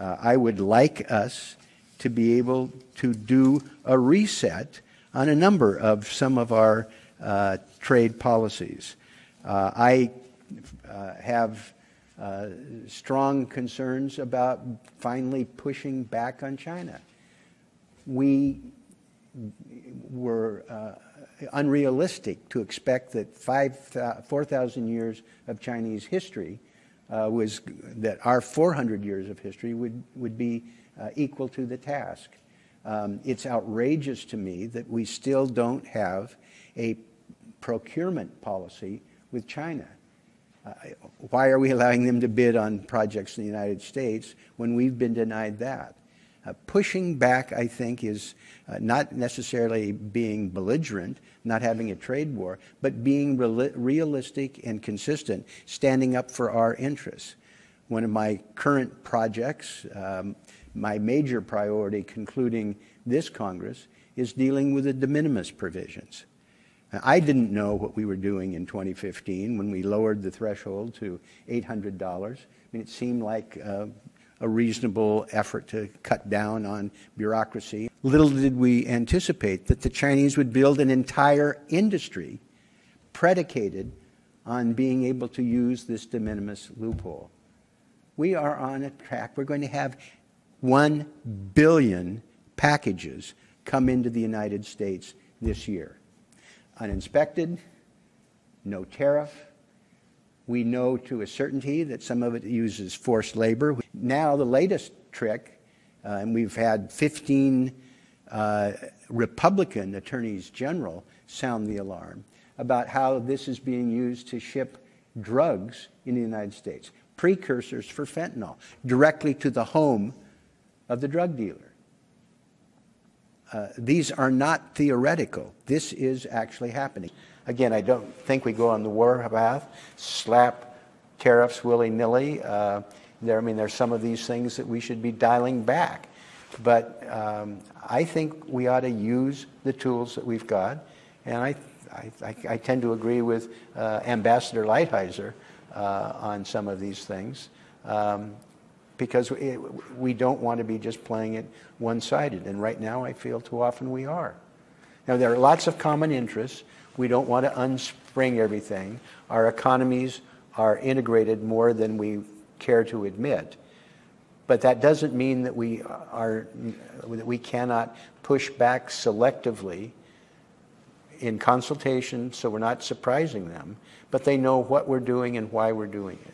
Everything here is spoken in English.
Uh, I would like us to be able to do a reset on a number of some of our uh, trade policies. Uh, I uh, have uh, strong concerns about finally pushing back on China. We were uh, unrealistic to expect that 4,000 years of Chinese history was that our 400 years of history would, would be uh, equal to the task. Um, it's outrageous to me that we still don't have a procurement policy with China. Uh, why are we allowing them to bid on projects in the United States when we've been denied that? Uh, pushing back, I think, is uh, not necessarily being belligerent, not having a trade war, but being reali- realistic and consistent, standing up for our interests. One of my current projects, um, my major priority concluding this Congress, is dealing with the de minimis provisions. I didn't know what we were doing in 2015 when we lowered the threshold to $800. I mean, it seemed like uh, a reasonable effort to cut down on bureaucracy. Little did we anticipate that the Chinese would build an entire industry predicated on being able to use this de minimis loophole. We are on a track. We're going to have 1 billion packages come into the United States this year uninspected, no tariff. We know to a certainty that some of it uses forced labor. Now, the latest trick, uh, and we've had 15 uh, Republican attorneys general sound the alarm about how this is being used to ship drugs in the United States, precursors for fentanyl, directly to the home of the drug dealer. Uh, these are not theoretical. This is actually happening. Again, I don't think we go on the war path, slap tariffs willy nilly. Uh, there, I mean, there's some of these things that we should be dialing back. But um, I think we ought to use the tools that we've got. And I, I, I tend to agree with uh, Ambassador Lighthizer uh, on some of these things. Um, because we don't want to be just playing it one sided. And right now, I feel too often we are. Now, there are lots of common interests. We don't want to unspring everything. Our economies are integrated more than we care to admit. But that doesn't mean that we, are, that we cannot push back selectively in consultation so we're not surprising them, but they know what we're doing and why we're doing it.